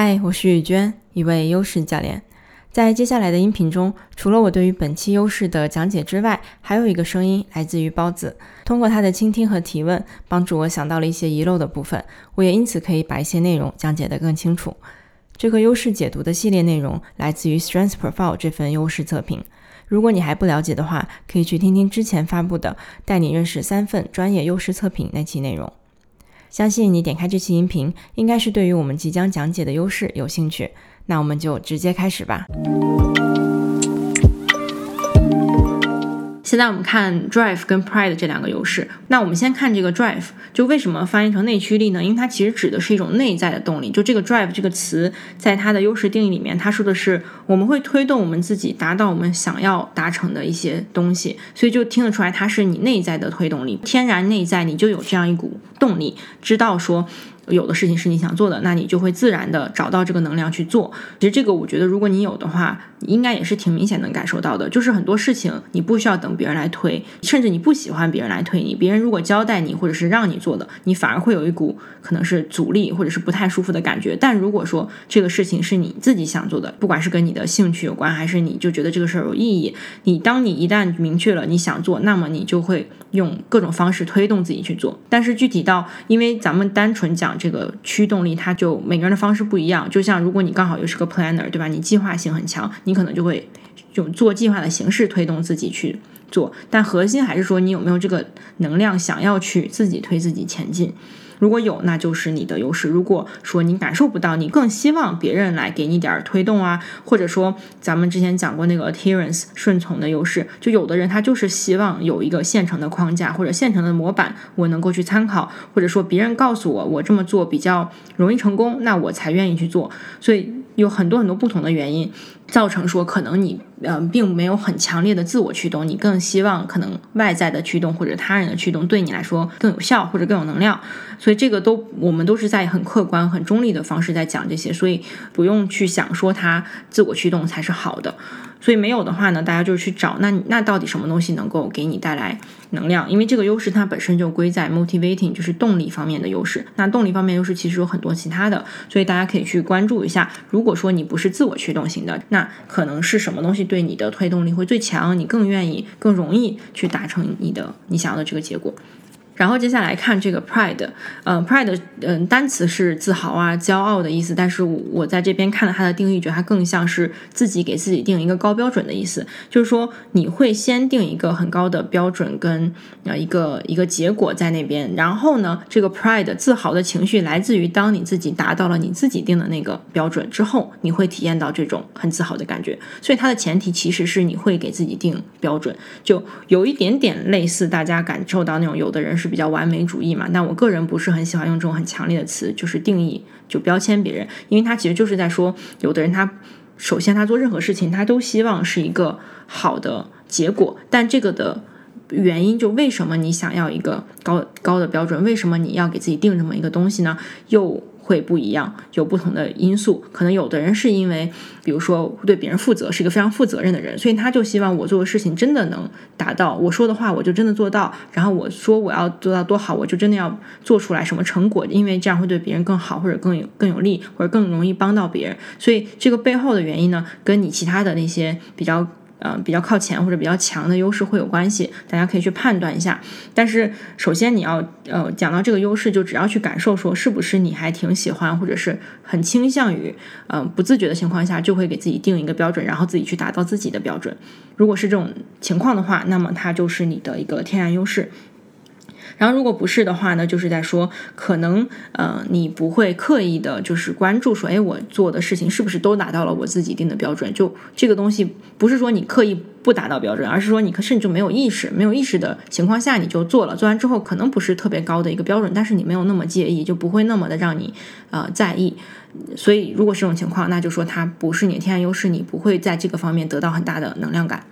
嗨，我是雨娟，一位优势教练。在接下来的音频中，除了我对于本期优势的讲解之外，还有一个声音来自于包子。通过他的倾听和提问，帮助我想到了一些遗漏的部分，我也因此可以把一些内容讲解得更清楚。这个优势解读的系列内容来自于 Strength Profile 这份优势测评。如果你还不了解的话，可以去听听之前发布的《带你认识三份专业优势测评》那期内容。相信你点开这期音频，应该是对于我们即将讲解的优势有兴趣。那我们就直接开始吧。现在我们看 drive 跟 pride 这两个优势。那我们先看这个 drive，就为什么翻译成内驱力呢？因为它其实指的是一种内在的动力。就这个 drive 这个词，在它的优势定义里面，它说的是我们会推动我们自己达到我们想要达成的一些东西。所以就听得出来，它是你内在的推动力，天然内在你就有这样一股动力，知道说。有的事情是你想做的，那你就会自然的找到这个能量去做。其实这个我觉得，如果你有的话，应该也是挺明显能感受到的。就是很多事情你不需要等别人来推，甚至你不喜欢别人来推你，别人如果交代你或者是让你做的，你反而会有一股可能是阻力或者是不太舒服的感觉。但如果说这个事情是你自己想做的，不管是跟你的兴趣有关，还是你就觉得这个事儿有意义，你当你一旦明确了你想做，那么你就会用各种方式推动自己去做。但是具体到，因为咱们单纯讲。这个驱动力，它就每个人的方式不一样。就像如果你刚好又是个 planner，对吧？你计划性很强，你可能就会用做计划的形式推动自己去做。但核心还是说，你有没有这个能量，想要去自己推自己前进。如果有，那就是你的优势。如果说你感受不到，你更希望别人来给你点儿推动啊，或者说咱们之前讲过那个 adherence 顺从的优势，就有的人他就是希望有一个现成的框架或者现成的模板，我能够去参考，或者说别人告诉我我这么做比较容易成功，那我才愿意去做。所以有很多很多不同的原因。造成说，可能你呃并没有很强烈的自我驱动，你更希望可能外在的驱动或者他人的驱动对你来说更有效或者更有能量，所以这个都我们都是在很客观、很中立的方式在讲这些，所以不用去想说他自我驱动才是好的。所以没有的话呢，大家就去找那那到底什么东西能够给你带来能量？因为这个优势它本身就归在 motivating，就是动力方面的优势。那动力方面优势其实有很多其他的，所以大家可以去关注一下。如果说你不是自我驱动型的，那可能是什么东西对你的推动力会最强？你更愿意、更容易去达成你的你想要的这个结果。然后接下来看这个 pride，嗯，pride，嗯，单词是自豪啊、骄傲的意思。但是我在这边看了它的定义，觉得它更像是自己给自己定一个高标准的意思。就是说，你会先定一个很高的标准跟呃一个一个结果在那边。然后呢，这个 pride 自豪的情绪来自于当你自己达到了你自己定的那个标准之后，你会体验到这种很自豪的感觉。所以它的前提其实是你会给自己定标准，就有一点点类似大家感受到那种有的人是。比较完美主义嘛，那我个人不是很喜欢用这种很强烈的词，就是定义就标签别人，因为他其实就是在说，有的人他首先他做任何事情他都希望是一个好的结果，但这个的原因就为什么你想要一个高高的标准，为什么你要给自己定这么一个东西呢？又会不一样，有不同的因素。可能有的人是因为，比如说对别人负责，是一个非常负责任的人，所以他就希望我做的事情真的能达到我说的话，我就真的做到。然后我说我要做到多好，我就真的要做出来什么成果，因为这样会对别人更好，或者更有更有利，或者更容易帮到别人。所以这个背后的原因呢，跟你其他的那些比较。呃，比较靠前或者比较强的优势会有关系，大家可以去判断一下。但是首先你要呃讲到这个优势，就只要去感受说是不是你还挺喜欢，或者是很倾向于，嗯，不自觉的情况下就会给自己定一个标准，然后自己去达到自己的标准。如果是这种情况的话，那么它就是你的一个天然优势。然后，如果不是的话呢，就是在说，可能，呃，你不会刻意的，就是关注说，哎，我做的事情是不是都达到了我自己定的标准？就这个东西，不是说你刻意不达到标准，而是说你甚至就没有意识，没有意识的情况下你就做了，做完之后可能不是特别高的一个标准，但是你没有那么介意，就不会那么的让你，呃，在意。所以，如果是这种情况，那就说它不是你的天然优势，你不会在这个方面得到很大的能量感。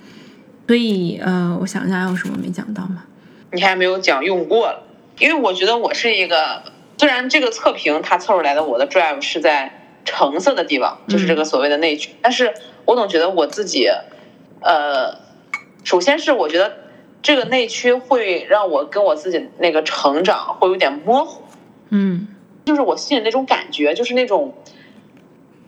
所以，呃，我想一下，还有什么没讲到吗？你还没有讲用过了，因为我觉得我是一个，虽然这个测评它测出来的我的 drive 是在橙色的地方，就是这个所谓的内驱，但是我总觉得我自己，呃，首先是我觉得这个内驱会让我跟我自己那个成长会有点模糊，嗯，就是我心里那种感觉，就是那种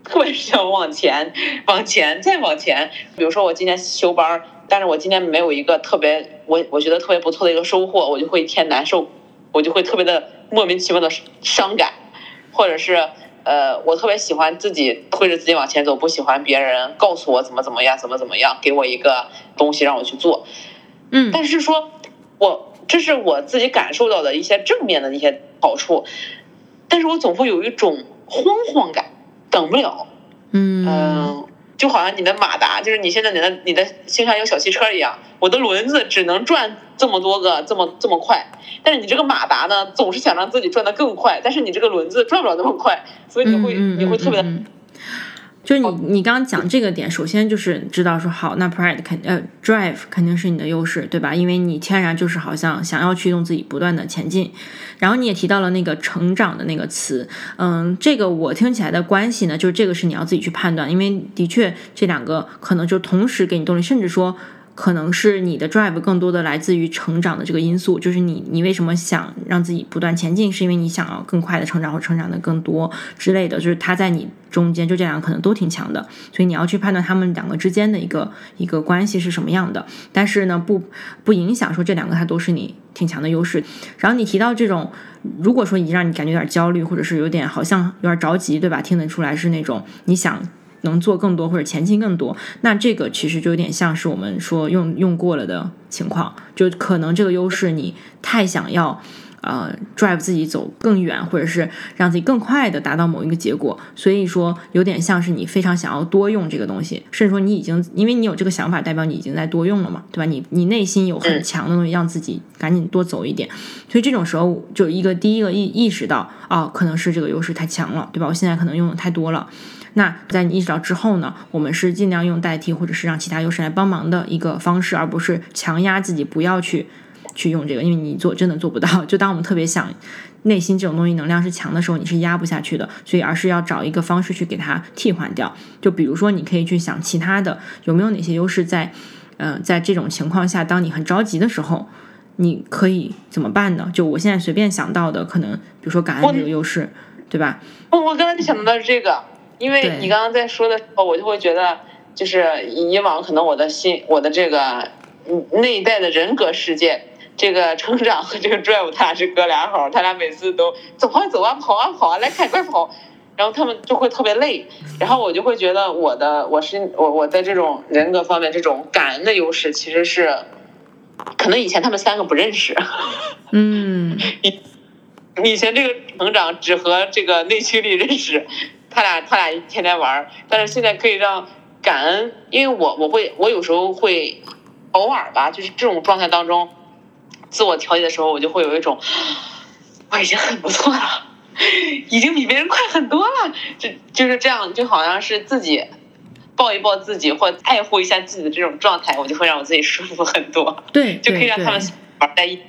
特别想往前、往前再往前。比如说我今天休班，但是我今天没有一个特别我我觉得特别不错的一个收获，我就会一天难受，我就会特别的莫名其妙的伤感，或者是呃，我特别喜欢自己推着自己往前走，不喜欢别人告诉我怎么怎么样、怎么怎么样，给我一个东西让我去做。嗯，但是说我这是我自己感受到的一些正面的一些好处，但是我总会有一种慌慌感。等不了，嗯，就好像你的马达，就是你现在你的你的心上有小汽车一样，我的轮子只能转这么多个这么这么快，但是你这个马达呢，总是想让自己转得更快，但是你这个轮子转不了那么快，所以你会你会特别。就是你，你刚刚讲这个点，首先就是知道说好，那 pride 肯呃 drive 肯定是你的优势，对吧？因为你天然就是好像想要驱动自己不断的前进。然后你也提到了那个成长的那个词，嗯，这个我听起来的关系呢，就是这个是你要自己去判断，因为的确这两个可能就同时给你动力，甚至说。可能是你的 drive 更多的来自于成长的这个因素，就是你你为什么想让自己不断前进，是因为你想要更快的成长或成长的更多之类的，就是它在你中间就这两个可能都挺强的，所以你要去判断他们两个之间的一个一个关系是什么样的。但是呢，不不影响说这两个它都是你挺强的优势。然后你提到这种，如果说你让你感觉有点焦虑，或者是有点好像有点着急，对吧？听得出来是那种你想。能做更多或者前进更多，那这个其实就有点像是我们说用用过了的情况，就可能这个优势你太想要，呃，drive 自己走更远，或者是让自己更快的达到某一个结果，所以说有点像是你非常想要多用这个东西，甚至说你已经因为你有这个想法，代表你已经在多用了嘛，对吧？你你内心有很强的东西，让自己赶紧多走一点，所以这种时候就一个第一个意意识到，哦，可能是这个优势太强了，对吧？我现在可能用的太多了。那在你意识到之后呢，我们是尽量用代替或者是让其他优势来帮忙的一个方式，而不是强压自己不要去去用这个，因为你做真的做不到。就当我们特别想内心这种东西能量是强的时候，你是压不下去的，所以而是要找一个方式去给它替换掉。就比如说，你可以去想其他的有没有哪些优势在，呃，在这种情况下，当你很着急的时候，你可以怎么办呢？就我现在随便想到的，可能比如说感恩这个优势，对吧？我我刚才就想到的是这个。因为你刚刚在说的时候，我就会觉得，就是以往可能我的心，我的这个内在的人格世界，这个成长和这个 drive，他俩是哥俩好，他俩每次都走啊走啊，跑啊跑啊，来快快跑，然后他们就会特别累，然后我就会觉得我的我是我我在这种人格方面这种感恩的优势，其实是可能以前他们三个不认识，嗯，以以前这个成长只和这个内驱力认识。他俩他俩天天玩儿，但是现在可以让感恩，因为我我会我有时候会偶尔吧，就是这种状态当中，自我调节的时候，我就会有一种我已经很不错了，已经比别人快很多了，就就是这样，就好像是自己抱一抱自己或爱护一下自己的这种状态，我就会让我自己舒服很多，对，就可以让他们。玩在一起，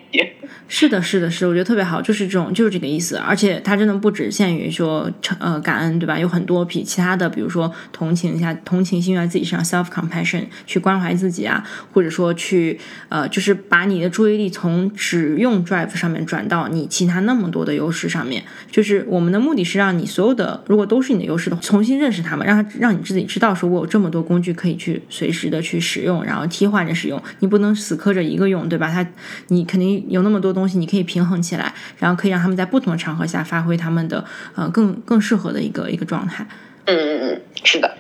是的，是的，是，我觉得特别好，就是这种，就是这个意思。而且它真的不只限于说呃感恩，对吧？有很多比其他的，比如说同情一下，同情心在自己身上，self compassion，去关怀自己啊，或者说去呃，就是把你的注意力从只用 drive 上面转到你其他那么多的优势上面。就是我们的目的是让你所有的如果都是你的优势的，重新认识他们，让他让你自己知道，说我有这么多工具可以去随时的去使用，然后替换着使用。你不能死磕着一个用，对吧？它。你肯定有那么多东西，你可以平衡起来，然后可以让他们在不同的场合下发挥他们的呃更更适合的一个一个状态。嗯嗯嗯，是的。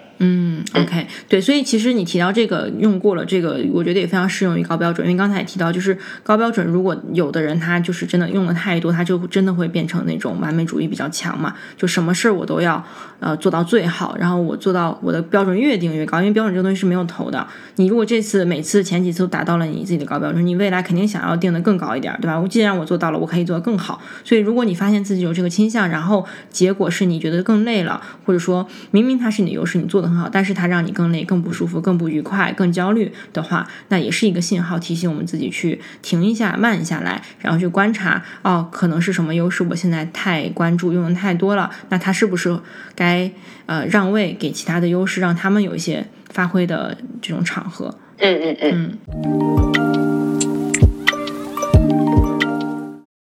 ，OK，对，所以其实你提到这个用过了，这个我觉得也非常适用于高标准，因为刚才也提到，就是高标准，如果有的人他就是真的用的太多，他就真的会变成那种完美主义比较强嘛，就什么事儿我都要呃做到最好，然后我做到我的标准越定越高，因为标准这个东西是没有头的。你如果这次每次前几次都达到了你自己的高标准，你未来肯定想要定的更高一点，对吧？我既然我做到了，我可以做得更好。所以如果你发现自己有这个倾向，然后结果是你觉得更累了，或者说明明它是你的优势，你做的很好，但是它让你更累、更不舒服、更不愉快、更焦虑的话，那也是一个信号，提醒我们自己去停一下、慢下来，然后去观察，哦，可能是什么优势？我现在太关注、用的太多了，那它是不是该呃让位给其他的优势，让他们有一些发挥的这种场合？嗯嗯嗯。